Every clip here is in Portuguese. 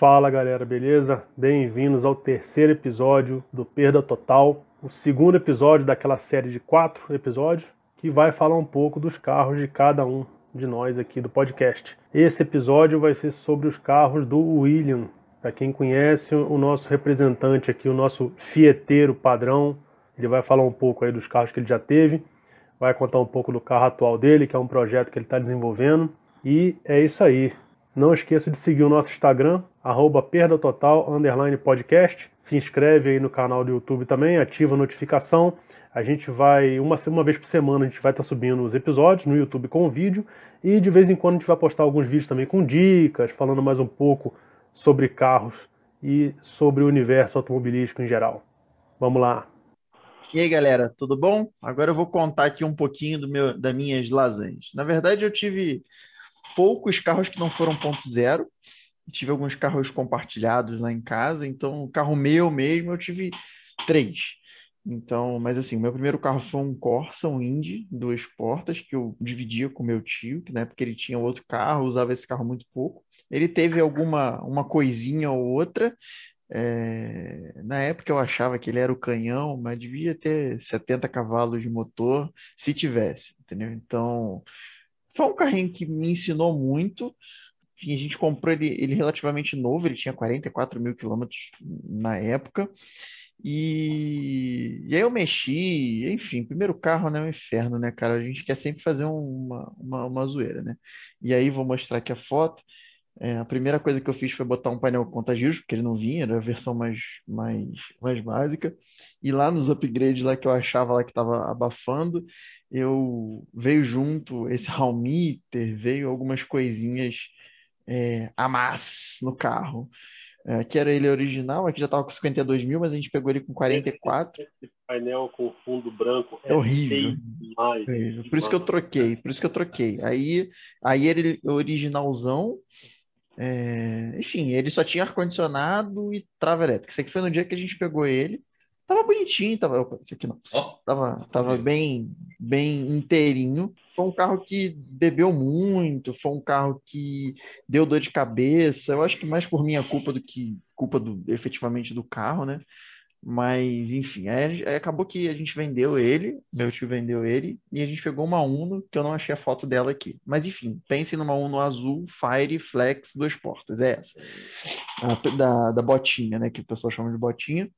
Fala galera, beleza? Bem-vindos ao terceiro episódio do Perda Total, o segundo episódio daquela série de quatro episódios que vai falar um pouco dos carros de cada um de nós aqui do podcast. Esse episódio vai ser sobre os carros do William. Para quem conhece o nosso representante aqui, o nosso fieteiro padrão, ele vai falar um pouco aí dos carros que ele já teve, vai contar um pouco do carro atual dele, que é um projeto que ele está desenvolvendo. E é isso aí. Não esqueça de seguir o nosso Instagram, arroba perda total, podcast. Se inscreve aí no canal do YouTube também, ativa a notificação. A gente vai, uma, uma vez por semana, a gente vai estar tá subindo os episódios no YouTube com o vídeo. E de vez em quando a gente vai postar alguns vídeos também com dicas, falando mais um pouco sobre carros e sobre o universo automobilístico em geral. Vamos lá! E aí, galera, tudo bom? Agora eu vou contar aqui um pouquinho do meu, das minhas lasanhas. Na verdade, eu tive poucos carros que não foram ponto zero. Tive alguns carros compartilhados lá em casa, então o carro meu mesmo eu tive três. Então, mas assim, meu primeiro carro foi um Corsa, um Indy, duas portas, que eu dividia com meu tio, que na época ele tinha outro carro, usava esse carro muito pouco. Ele teve alguma uma coisinha ou outra. É... Na época eu achava que ele era o canhão, mas devia ter 70 cavalos de motor, se tivesse, entendeu? Então, foi um carrinho que me ensinou muito. a gente comprou ele, ele relativamente novo, ele tinha 44 mil quilômetros na época. E, e aí eu mexi, enfim, primeiro carro né, é um inferno, né, cara? A gente quer sempre fazer uma, uma, uma zoeira, né? E aí vou mostrar aqui a foto. É, a primeira coisa que eu fiz foi botar um painel contagios, porque ele não vinha, era a versão mais, mais, mais básica. E lá nos upgrades lá que eu achava lá que estava abafando, eu veio junto esse meter, veio algumas coisinhas é, a mais no carro. É, que era ele original, aqui já estava com 52 mil, mas a gente pegou ele com 44. Esse painel com fundo branco é, é horrível. Demais, horrível. Por isso que eu troquei, por isso que eu troquei. Aí, aí ele originalzão, é, enfim, ele só tinha ar-condicionado e trava elétrica. Isso aqui foi no dia que a gente pegou ele. Tava bonitinho, tava. Esse aqui não. Oh. Tava, tava bem, bem inteirinho. Foi um carro que bebeu muito, foi um carro que deu dor de cabeça. Eu acho que mais por minha culpa do que culpa do, efetivamente do carro, né? Mas, enfim, aí, aí, acabou que a gente vendeu ele, meu tio vendeu ele, e a gente pegou uma Uno, que eu não achei a foto dela aqui. Mas, enfim, pense numa Uno azul, Fire, Flex, duas portas, é essa. A, da, da botinha, né, que o pessoal chama de botinha.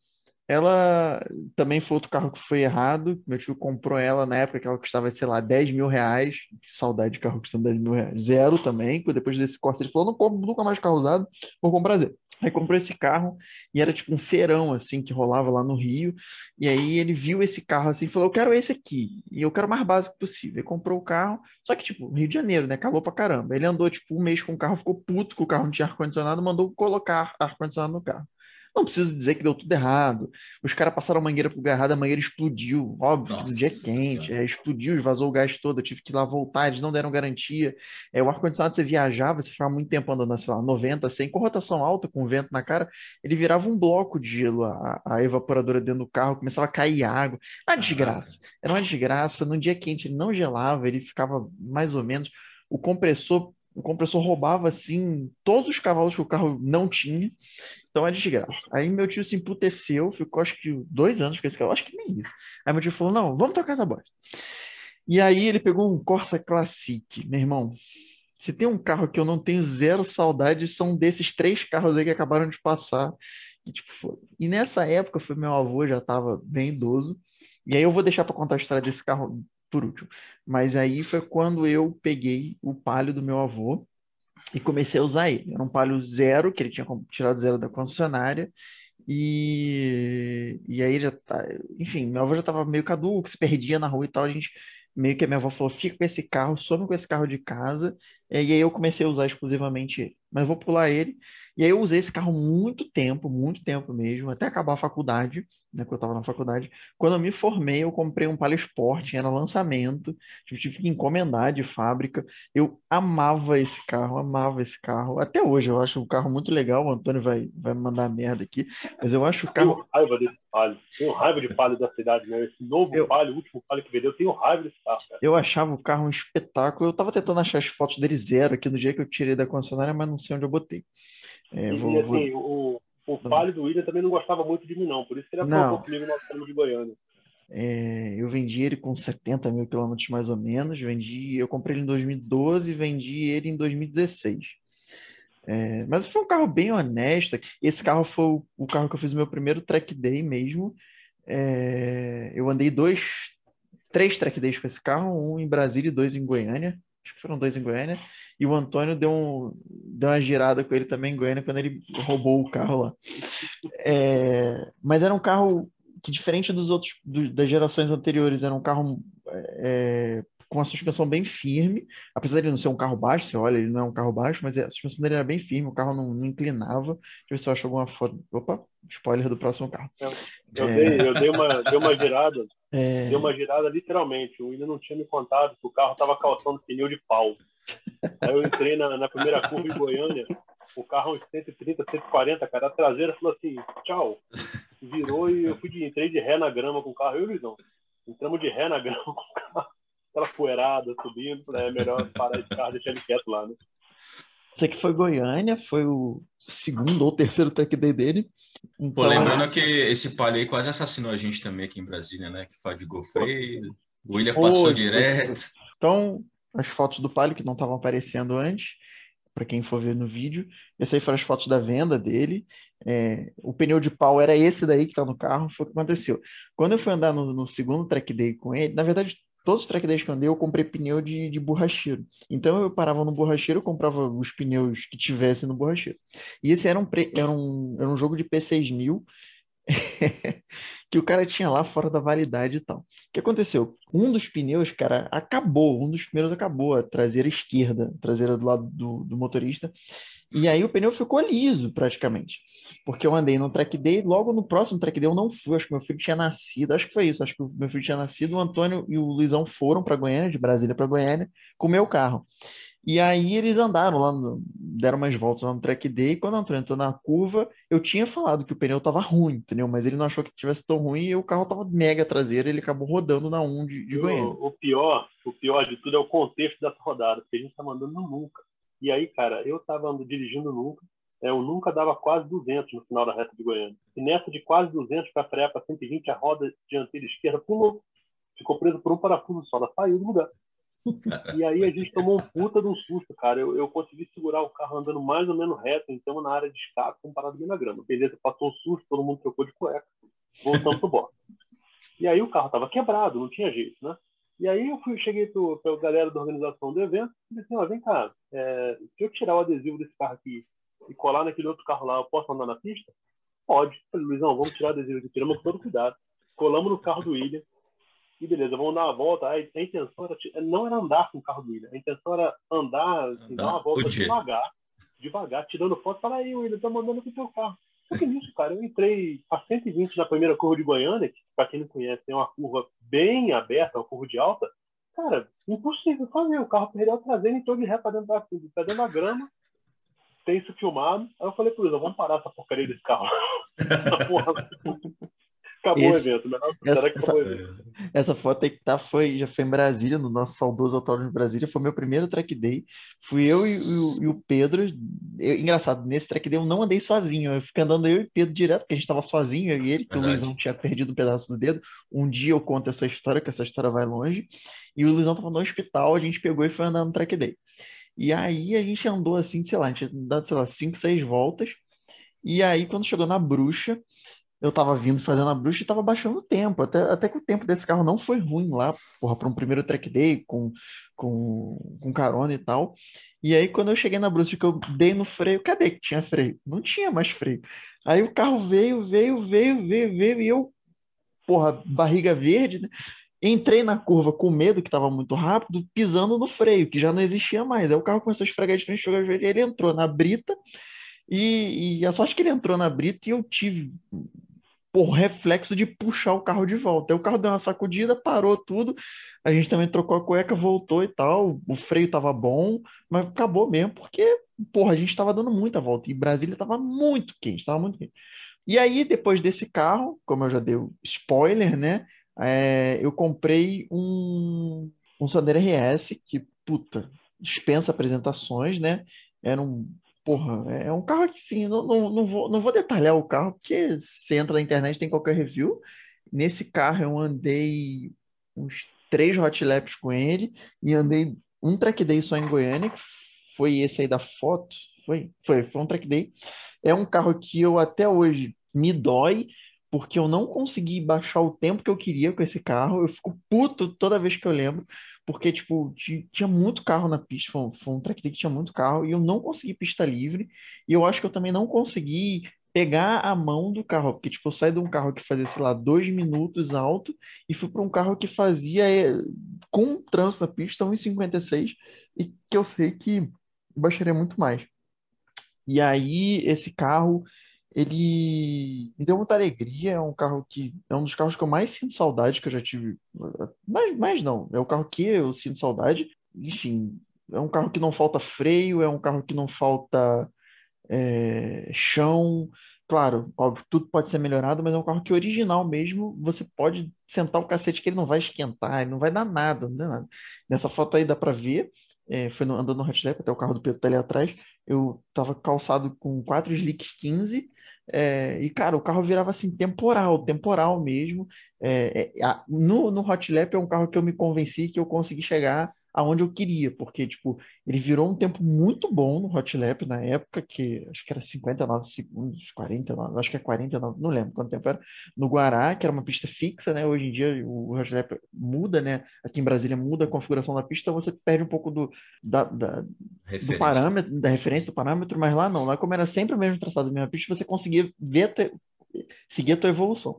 Ela também foi outro carro que foi errado. Meu tio comprou ela na época que ela custava, sei lá, 10 mil reais. Que saudade de carro custando 10 mil reais. Zero também. Depois desse Corsa, ele falou: não compro nunca mais carro usado, vou comprar zero. Aí comprou esse carro e era tipo um feirão, assim, que rolava lá no Rio. E aí ele viu esse carro assim e falou: Eu quero esse aqui. E eu quero o mais básico possível. Ele comprou o carro, só que, tipo, Rio de Janeiro, né? Calou pra caramba. Ele andou, tipo, um mês com o carro, ficou puto que o carro não tinha ar-condicionado, mandou colocar ar-condicionado no carro. Não preciso dizer que deu tudo errado. Os caras passaram a mangueira pro lugar errado, a mangueira explodiu. Óbvio, Nossa, no dia quente, é, explodiu, vazou o gás todo. Eu tive que ir lá voltar, eles não deram garantia. É, o ar-condicionado, você viajava, você ficava muito tempo andando, sei lá, 90, 100, com rotação alta, com vento na cara, ele virava um bloco de gelo, a, a evaporadora dentro do carro, começava a cair água. Uma desgraça. Era uma desgraça. No dia quente, ele não gelava, ele ficava mais ou menos. O compressor o compressor roubava assim todos os cavalos que o carro não tinha. Então é desgraça. Aí meu tio se emputeceu, ficou acho que dois anos com esse carro, acho que nem isso. Aí meu tio falou: não, vamos trocar essa bosta. E aí ele pegou um Corsa Classic, meu irmão. Se tem um carro que eu não tenho zero saudade, são desses três carros aí que acabaram de passar. E, tipo, foi. e nessa época foi meu avô, já estava bem idoso. E aí eu vou deixar para contar a história desse carro por último. Mas aí foi quando eu peguei o palio do meu avô e comecei a usar ele. Era um Palio zero, que ele tinha tirado zero da concessionária, e, e aí já tá, enfim, meu avô já estava meio caduco, se perdia na rua e tal, a gente meio que a minha avó falou, fica com esse carro, some com esse carro de casa, e aí eu comecei a usar exclusivamente ele. Mas vou pular ele, e aí eu usei esse carro muito tempo, muito tempo mesmo, até acabar a faculdade, né, quando eu estava na faculdade. Quando eu me formei, eu comprei um Palio Sport, era lançamento, eu tive que encomendar de fábrica. Eu amava esse carro, amava esse carro. Até hoje eu acho o carro muito legal, o Antônio vai, vai me mandar merda aqui, mas eu acho o carro... Tenho raiva desse Palio, tenho raiva de Palio da cidade, né? Esse novo eu... Palio, o último Palio que vendeu, eu tenho raiva desse carro, cara. Eu achava o carro um espetáculo, eu estava tentando achar as fotos dele zero aqui no dia que eu tirei da concessionária, mas não sei onde eu botei. É, e, vou, assim, vou... o, o Palio do William também não gostava muito de mim, não. Por isso que ele aprovou comigo no nosso de Goiânia. É, eu vendi ele com 70 mil quilômetros mais ou menos. Vendi, eu comprei ele em 2012 e vendi ele em 2016. É, mas foi um carro bem honesto. Esse carro foi o, o carro que eu fiz o meu primeiro track day mesmo. É, eu andei dois, três track days com esse carro, um em Brasília e dois em Goiânia. Acho que foram dois em Goiânia. E o Antônio deu, um, deu uma girada com ele também em Goiânia quando ele roubou o carro lá. É, mas era um carro que, diferente dos outros, do, das gerações anteriores, era um carro é, com uma suspensão bem firme, apesar de não ser um carro baixo, você olha, ele não é um carro baixo, mas a suspensão dele era bem firme, o carro não, não inclinava. Deixa eu ver se eu acho alguma foto. Opa, spoiler do próximo carro. Eu, eu, é... dei, eu dei, uma, dei uma girada, é... dei uma girada literalmente. O William não tinha me contado que o carro estava calçando pneu de pau. Aí eu entrei na, na primeira curva em Goiânia, o carro uns 130, 140, cara, a traseira falou assim, tchau. Virou e eu fui de, entrei de ré na grama com o carro, eu e o Luizão. Entramos de ré na grama com o carro aquela poeirada subindo, né? É melhor parar de carro e deixar ele quieto lá, né? Isso aqui foi Goiânia, foi o segundo ou terceiro track day dele. Então... Pô, lembrando que esse palio aí quase assassinou a gente também aqui em Brasília, né? Que fadigou freio, o William passou direto. Então, as fotos do palio que não estavam aparecendo antes, para quem for ver no vídeo. Essas aí foram as fotos da venda dele. É, o pneu de pau era esse daí que está no carro, foi o que aconteceu. Quando eu fui andar no, no segundo track day com ele, na verdade, todos os track days que eu andei, eu comprei pneu de, de borracheiro. Então eu parava no borracheiro, comprava os pneus que tivesse no borracheiro. E esse era um, era um, era um jogo de P6000 que o cara tinha lá fora da validade e tal. O que aconteceu? Um dos pneus, cara, acabou. Um dos pneus acabou, a traseira esquerda, a traseira do lado do, do motorista. E aí o pneu ficou liso, praticamente. Porque eu andei no track day, logo no próximo track day eu não fui, acho que meu filho tinha nascido, acho que foi isso, acho que meu filho tinha nascido, o Antônio e o Luizão foram para Goiânia, de Brasília para Goiânia, com o meu carro. E aí eles andaram lá, no, deram umas voltas lá no track day, e quando o Antônio entrou na curva, eu tinha falado que o pneu tava ruim, entendeu? Mas ele não achou que tivesse tão ruim e o carro tava mega traseiro, ele acabou rodando na 1 de, de Goiânia. O, o pior, o pior de tudo é o contexto dessa rodada, porque a gente tá mandando nunca. E aí, cara, eu estava dirigindo nunca, é, eu nunca dava quase 200 no final da reta de Goiânia. E nessa de quase 200 para frear para 120, a roda dianteira esquerda pulou, ficou preso por um parafuso só, ela saiu do lugar. E aí a gente tomou um puta de um susto, cara. Eu, eu consegui segurar o carro andando mais ou menos reto, então na área de escape, comparado bem na grama. Beleza, passou um susto, todo mundo trocou de cueca. Voltamos pro box. E aí o carro tava quebrado, não tinha jeito, né? E aí eu fui, cheguei para a galera da organização do evento e disse assim, ó, vem cá, é, se eu tirar o adesivo desse carro aqui e colar naquele outro carro lá, eu posso andar na pista? Pode. falei, Luizão, vamos tirar o adesivo aqui, tiramos com todo cuidado. Colamos no carro do William e beleza, vamos dar uma volta. A, a intenção era, não era andar com o carro do William, a intenção era andar, assim, dar uma volta devagar, devagar, tirando foto. Fala aí, William, tô mandando com o teu carro. Só que nisso, cara, eu entrei a 120 na primeira curva de Goiânia, que, pra quem não conhece, é uma curva bem aberta, uma curva de alta. Cara, impossível fazer. O carro perdeu a traseira e entrou de ré pra dentro da, pra dentro da grama. Tem isso filmado. Aí eu falei pro Luiz, vamos parar essa porcaria desse carro. Acabou Esse, o evento. Né? Essa, essa, essa, foto aí que tá foi, já foi em Brasília, no nosso saudoso autódromo de Brasília. Foi meu primeiro track day. Fui eu e, e, e o Pedro. Eu, engraçado, nesse track day eu não andei sozinho. Eu fiquei andando eu e o Pedro direto, porque a gente tava sozinho, eu e ele, que Verdade. o Luizão tinha perdido um pedaço do dedo. Um dia eu conto essa história, que essa história vai longe. E o Luizão tava no hospital, a gente pegou e foi andando no track day. E aí a gente andou assim, sei lá, a gente tinha dado, sei lá, cinco, seis voltas. E aí, quando chegou na bruxa, eu tava vindo fazendo a bruxa e tava baixando o tempo. Até, até que o tempo desse carro não foi ruim lá, porra, para um primeiro track day com, com, com carona e tal. E aí, quando eu cheguei na bruxa que eu dei no freio, cadê que tinha freio? Não tinha mais freio. Aí o carro veio, veio, veio, veio, veio, e eu, porra, barriga verde, né? Entrei na curva com medo, que estava muito rápido, pisando no freio, que já não existia mais. Aí o carro começou a esfregar de frente, ele entrou na brita, e, e a sorte que ele entrou na brita e eu tive por reflexo de puxar o carro de volta. Aí o carro deu uma sacudida, parou tudo. A gente também trocou a cueca, voltou e tal. O freio tava bom, mas acabou mesmo, porque, porra, a gente tava dando muita volta. E Brasília tava muito quente, tava muito quente. E aí, depois desse carro, como eu já dei spoiler, né? É, eu comprei um, um Sandero RS que, puta, dispensa apresentações, né? Era um porra, é um carro que sim, não, não, não, vou, não vou detalhar o carro, porque você entra na internet tem qualquer review. Nesse carro eu andei uns três hot laps com ele e andei um track day só em Goiânia, que foi esse aí da foto. Foi, foi, foi um track day. É um carro que eu até hoje me dói, porque eu não consegui baixar o tempo que eu queria com esse carro. Eu fico puto toda vez que eu lembro, porque, tipo, tinha muito carro na pista, foi um, foi um track day que tinha muito carro, e eu não consegui pista livre, e eu acho que eu também não consegui pegar a mão do carro, porque, tipo, eu saí de um carro que fazia, sei lá, dois minutos alto, e fui para um carro que fazia, eh, com trânsito na pista, 1,56, e que eu sei que baixaria muito mais. E aí, esse carro, ele me deu muita alegria. É um carro que é um dos carros que eu mais sinto saudade que eu já tive. Mas, mas não, é o carro que eu sinto saudade. Enfim, é um carro que não falta freio, é um carro que não falta é, chão. Claro, óbvio, tudo pode ser melhorado, mas é um carro que original mesmo, você pode sentar o cacete que ele não vai esquentar, ele não vai dar nada, não dá nada. Nessa foto aí dá para ver é, foi no, andando no lap, até o carro do Pedro tá ali atrás, eu tava calçado com quatro slicks 15, é, e cara, o carro virava assim temporal, temporal mesmo. É, é, a, no, no hot lap é um carro que eu me convenci que eu consegui chegar aonde eu queria, porque, tipo, ele virou um tempo muito bom no Hot Lap na época, que acho que era 59 segundos, 49, acho que é 49, não lembro quanto tempo era, no Guará, que era uma pista fixa, né? Hoje em dia o Hot Lap muda, né? Aqui em Brasília muda a configuração da pista, você perde um pouco do, da, da do parâmetro, da referência do parâmetro, mas lá não, lá como era sempre o mesmo traçado da mesma pista, você conseguia ver, seguir a tua evolução.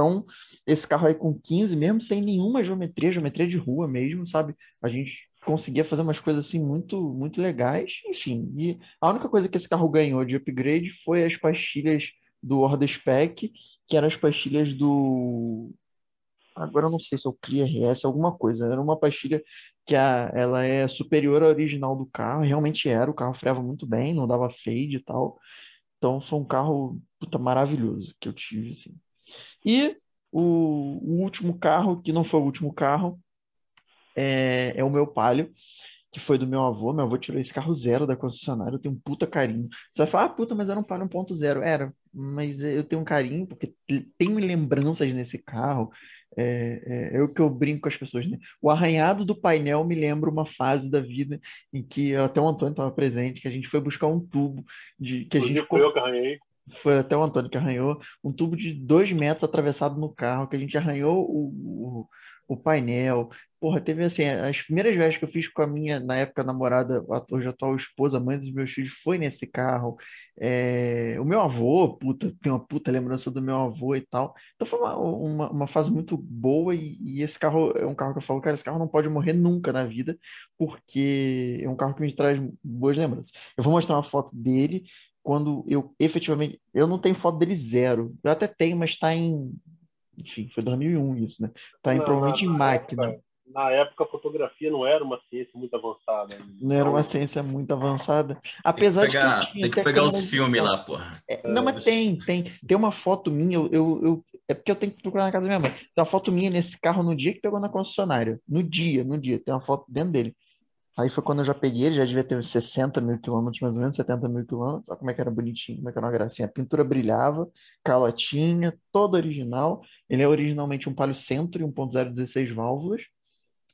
Então, esse carro aí com 15, mesmo sem nenhuma geometria, geometria de rua mesmo, sabe? A gente conseguia fazer umas coisas assim muito, muito legais, enfim. E a única coisa que esse carro ganhou de upgrade foi as pastilhas do Order Spec, que eram as pastilhas do. Agora eu não sei se é o Clear RS, alguma coisa. Era uma pastilha que a, ela é superior à original do carro, realmente era. O carro freava muito bem, não dava fade e tal. Então foi um carro puta, maravilhoso que eu tive, assim. E o, o último carro, que não foi o último carro, é, é o meu Palio, que foi do meu avô. Meu avô tirou esse carro zero da concessionária, eu tenho um puta carinho. Você vai falar, ah, puta, mas era um Palio 1.0. Era, mas eu tenho um carinho porque tenho lembranças nesse carro. É, é, é, o que eu brinco com as pessoas, né? O arranhado do painel me lembra uma fase da vida em que até o Antônio estava presente, que a gente foi buscar um tubo de que a gente foi eu que arranhei foi até o Antônio que arranhou, um tubo de dois metros atravessado no carro, que a gente arranhou o, o, o painel. Porra, teve assim, as primeiras vezes que eu fiz com a minha, na época, namorada, hoje atual esposa, mãe dos meus filhos, foi nesse carro. É, o meu avô, puta, tem uma puta lembrança do meu avô e tal. Então foi uma, uma, uma fase muito boa e, e, esse carro é um carro que eu falo, cara, esse carro não pode morrer nunca na vida, porque é um carro que me traz boas lembranças. Eu vou mostrar uma foto dele, quando eu efetivamente. Eu não tenho foto dele zero. Eu até tenho, mas está em. Enfim, foi 2001 isso, né? Está provavelmente na, em máquina. Época, na época, a fotografia não era uma ciência muito avançada. Não era uma ciência muito avançada. Apesar tem que pegar, de. Que tem que pegar os filmes lá, porra. É, não, mas tem, tem. Tem uma foto minha, eu, eu, eu, é porque eu tenho que procurar na casa da minha mãe. Tem uma foto minha nesse carro no dia que pegou na concessionária. No dia, no dia. Tem uma foto dentro dele. Aí foi quando eu já peguei, ele já devia ter uns 60 mil quilômetros, mais ou menos, 70 mil quilômetros. Olha como é que era bonitinho, como é que era uma gracinha. A pintura brilhava, calotinha, todo original. Ele é originalmente um Palio Centro 1.0 16 válvulas.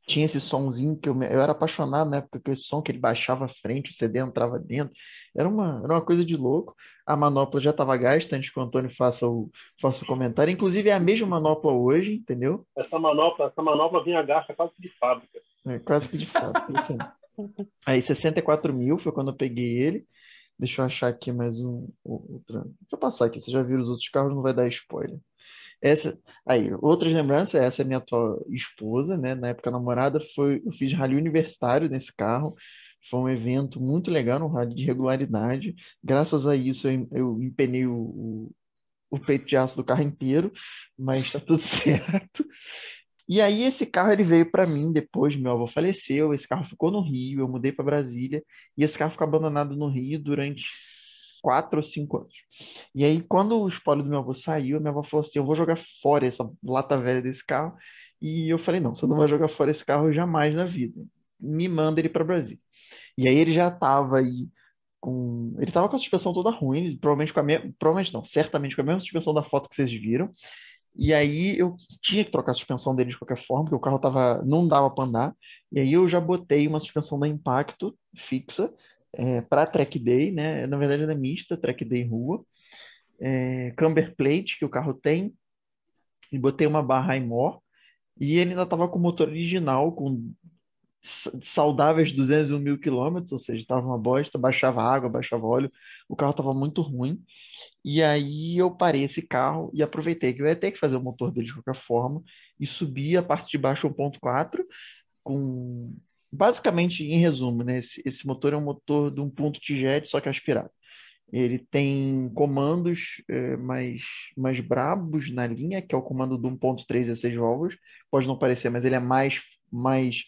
Tinha esse sonzinho que eu, eu era apaixonado na época com esse som que ele baixava a frente, o CD entrava dentro. Era uma, era uma coisa de louco. A manopla já estava gasta antes que o Antônio faça o, faça o comentário. Inclusive é a mesma manopla hoje, entendeu? Essa manopla, essa manopla vinha gasta quase de fábrica. É, quase que de fato. Assim. Aí 64 mil foi quando eu peguei ele. Deixa eu achar aqui mais um. Outro. Deixa eu passar aqui. Você já viu os outros carros, não vai dar spoiler. Essa, aí, outras lembranças, essa é minha atual esposa, né? Na época namorada, foi, eu fiz rally universitário nesse carro. Foi um evento muito legal, um rally de regularidade. Graças a isso, eu, eu empenei o, o, o peito de aço do carro inteiro, mas tá tudo certo. E aí esse carro ele veio para mim depois, meu avô faleceu, esse carro ficou no Rio, eu mudei para Brasília e esse carro ficou abandonado no Rio durante quatro ou cinco anos. E aí quando o espólio do meu avô saiu, minha avó falou assim, eu vou jogar fora essa lata velha desse carro. E eu falei, não, você não vai jogar fora esse carro jamais na vida. Me manda ele para Brasília. E aí ele já estava aí com. Ele tava com a suspensão toda ruim, provavelmente com a mesma. Provavelmente não, certamente com a mesma suspensão da foto que vocês viram. E aí eu tinha que trocar a suspensão dele de qualquer forma, porque o carro tava, não dava para andar. E aí eu já botei uma suspensão da Impacto fixa é, para track day, né? Na verdade é mista, track day rua. É, camber plate que o carro tem. E botei uma barra Imor. E ele ainda estava com o motor original, com saudáveis 201 mil quilômetros, ou seja, estava uma bosta, baixava água, baixava óleo, o carro estava muito ruim. E aí eu parei esse carro e aproveitei que eu ia ter que fazer o motor dele de qualquer forma e subi a parte de baixo 1.4 com basicamente em resumo, né, esse, esse motor é um motor de um ponto jet só que aspirado. Ele tem comandos é, mais, mais brabos na linha, que é o comando do 1.3 a 6 válvulas. Pode não parecer, mas ele é mais, mais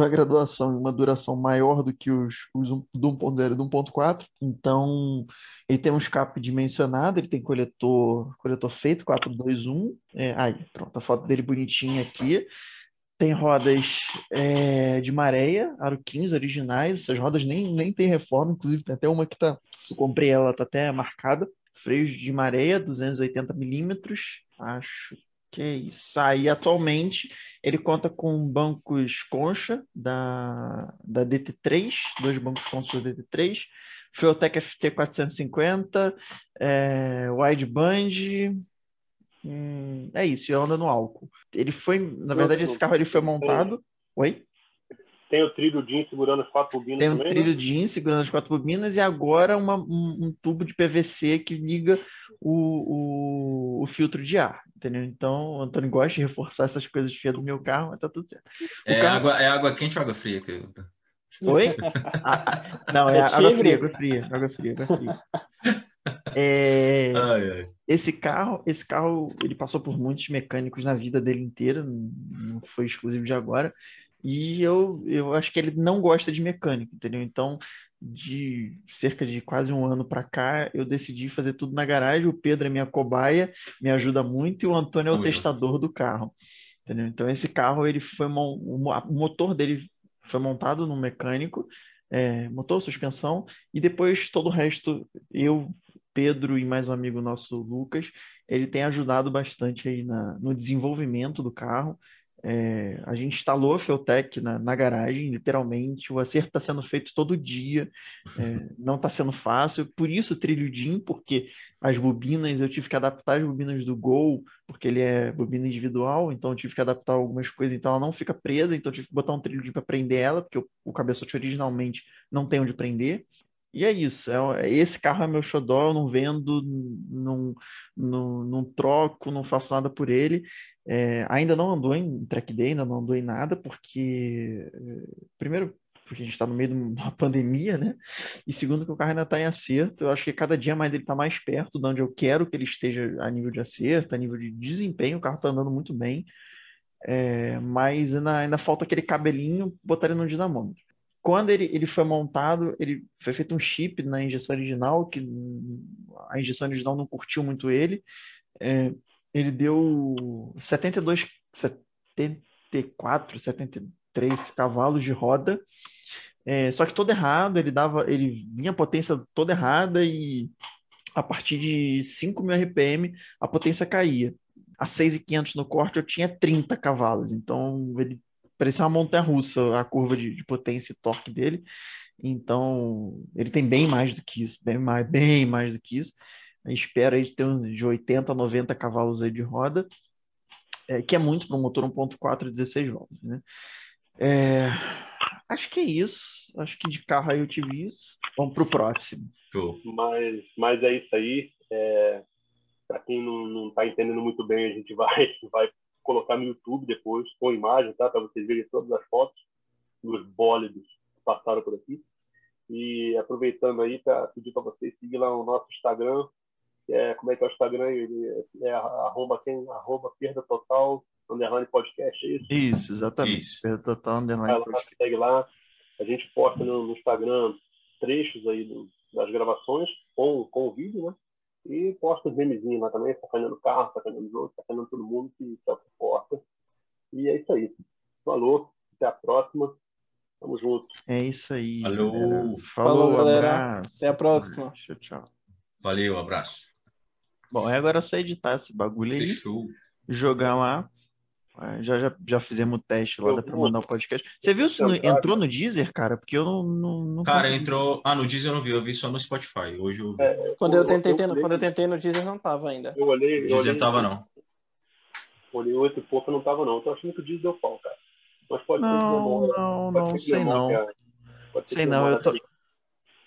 uma graduação e uma duração maior do que os, os do 1.0 e do 1.4. Então, ele tem um escape dimensionado, ele tem coletor, coletor feito, 421. É, aí, pronto, a foto dele bonitinha aqui. Tem rodas é, de maréia, aro 15 originais. Essas rodas nem, nem tem reforma, inclusive tem até uma que tá. Eu comprei ela, tá até marcada. Freios de maréia, 280 milímetros. Acho que isso. Aí, atualmente, ele conta com bancos concha da, da DT3, dois bancos concha da DT3, Fueltech FT450, é, wideband, hum, é isso, e anda no álcool. Ele foi, na verdade, esse carro ele foi montado... Oi? Tem o trilho DIN segurando as quatro bobinas Tem um também, trilho né? DIN segurando as quatro bobinas e agora uma, um, um, tubo de PVC que liga o, o, o, filtro de ar, entendeu? Então, o Antônio gosta de reforçar essas coisas feias do meu carro, mas tá tudo certo. É, carro... água, é água quente ou água fria? Que... Oi? ah, ah, não, é, é água fria, água fria, água fria, água fria. É... Ai, ai. Esse carro, esse carro, ele passou por muitos mecânicos na vida dele inteira, não foi exclusivo de agora. E eu, eu acho que ele não gosta de mecânica, entendeu? Então, de cerca de quase um ano para cá, eu decidi fazer tudo na garagem. O Pedro é minha cobaia, me ajuda muito, e o Antônio é o testador do carro. Entendeu? Então, esse carro, ele foi o motor dele foi montado no mecânico, é, motor, suspensão, e depois todo o resto, eu, Pedro e mais um amigo nosso, Lucas, ele tem ajudado bastante aí na, no desenvolvimento do carro. É, a gente instalou a Feltec na, na, garagem, literalmente. O acerto está sendo feito todo dia, é, não está sendo fácil. Por isso, trilho DIN, porque as bobinas, eu tive que adaptar as bobinas do Gol, porque ele é bobina individual, então eu tive que adaptar algumas coisas, então ela não fica presa. Então eu tive que botar um trilho DIN para prender ela, porque o, o cabeçote originalmente não tem onde prender. E é isso. É, esse carro é meu xodó, eu não vendo, não, não, não troco, não faço nada por ele. É, ainda não andou em track day, ainda não andou em nada, porque, primeiro, porque a gente está no meio de uma pandemia, né? E segundo, que o carro ainda está em acerto. Eu acho que cada dia mais ele está mais perto de onde eu quero que ele esteja a nível de acerto, a nível de desempenho. O carro está andando muito bem, é, mas ainda, ainda falta aquele cabelinho botar ele no dinamômetro. Quando ele, ele foi montado, ele foi feito um chip na injeção original, que a injeção original não curtiu muito ele. É, ele deu 72, 74, 73 cavalos de roda. É, só que todo errado, ele dava, ele vinha a potência toda errada e a partir de 5.000 RPM a potência caía. A 6.500 no corte eu tinha 30 cavalos, então ele parecia uma montanha-russa a curva de, de potência e torque dele. Então ele tem bem mais do que isso, bem mais, bem mais do que isso espera aí de ter uns de 80 a 90 cavalos aí de roda, é, que é muito para um motor 1.4 de 16 volts, né? É, acho que é isso. Acho que de carro aí eu tive isso. Vamos para o próximo. Mas, mas é isso aí. É, para quem não está entendendo muito bem, a gente vai, vai colocar no YouTube depois, com imagem, tá? Para vocês verem todas as fotos dos bólidos que passaram por aqui. E aproveitando aí para pedir para vocês seguir lá o nosso Instagram, é, como é que é o Instagram? Ele é arroba, quem, arroba perda total, underline podcast, é isso? Isso, exatamente. Isso. Perda total, underline lá, podcast. Segue lá. A gente posta no, no Instagram trechos aí do, das gravações com, com o vídeo, né? E posta os memezinhos lá também, sacaneando carro, sacaneando jogo, sacaneando todo mundo que, é o que importa. E é isso aí. Falou, até a próxima. Tamo junto. É isso aí. Valeu. galera. Falou, Falou, galera. abraço. Até a próxima. Tchau, tchau. Valeu, abraço. Bom, é agora só editar esse bagulho aí, Fechou. jogar lá. Ah, Já, já, já fizemos o teste lá, Eu dá pra mandar o podcast. Você viu se não- entrou no Deezer, cara? Porque eu não. não, não Cara, consegui. entrou. Ah, no Deezer eu não vi, eu vi só no Spotify. Hoje eu vi. É, Quando eu tentei, eu, quando eu tentei no Deezer, não tava ainda. eu olhei. O Deezer olhei, não tava, não. Olhei oito e pouco, não tava, não. Eu tô achando que o Deezer deu pau, cara. Mas pode ser que Não, demora. não, Pode não, ser que sei demore, não. Pode ser Sei não, eu tô- aqui.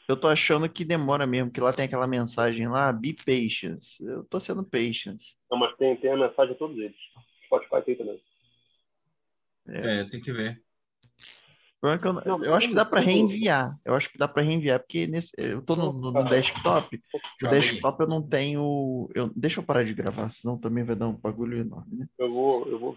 Eu tô achando que demora mesmo, que lá tem aquela mensagem lá, be patience. Eu tô sendo patience. Não, mas tem, tem a mensagem de todos eles. Spotify tem também. É, tem que ver. É eu, Não, eu acho que dá pra tudo- reenviar. Eu acho que dá pra reenviar, porque nesse, eu tô no, no- no desktop. No desktop eu não tenho. Eu, deixa eu parar de gravar, senão também vai dar um bagulho enorme, né? Eu vou, eu vou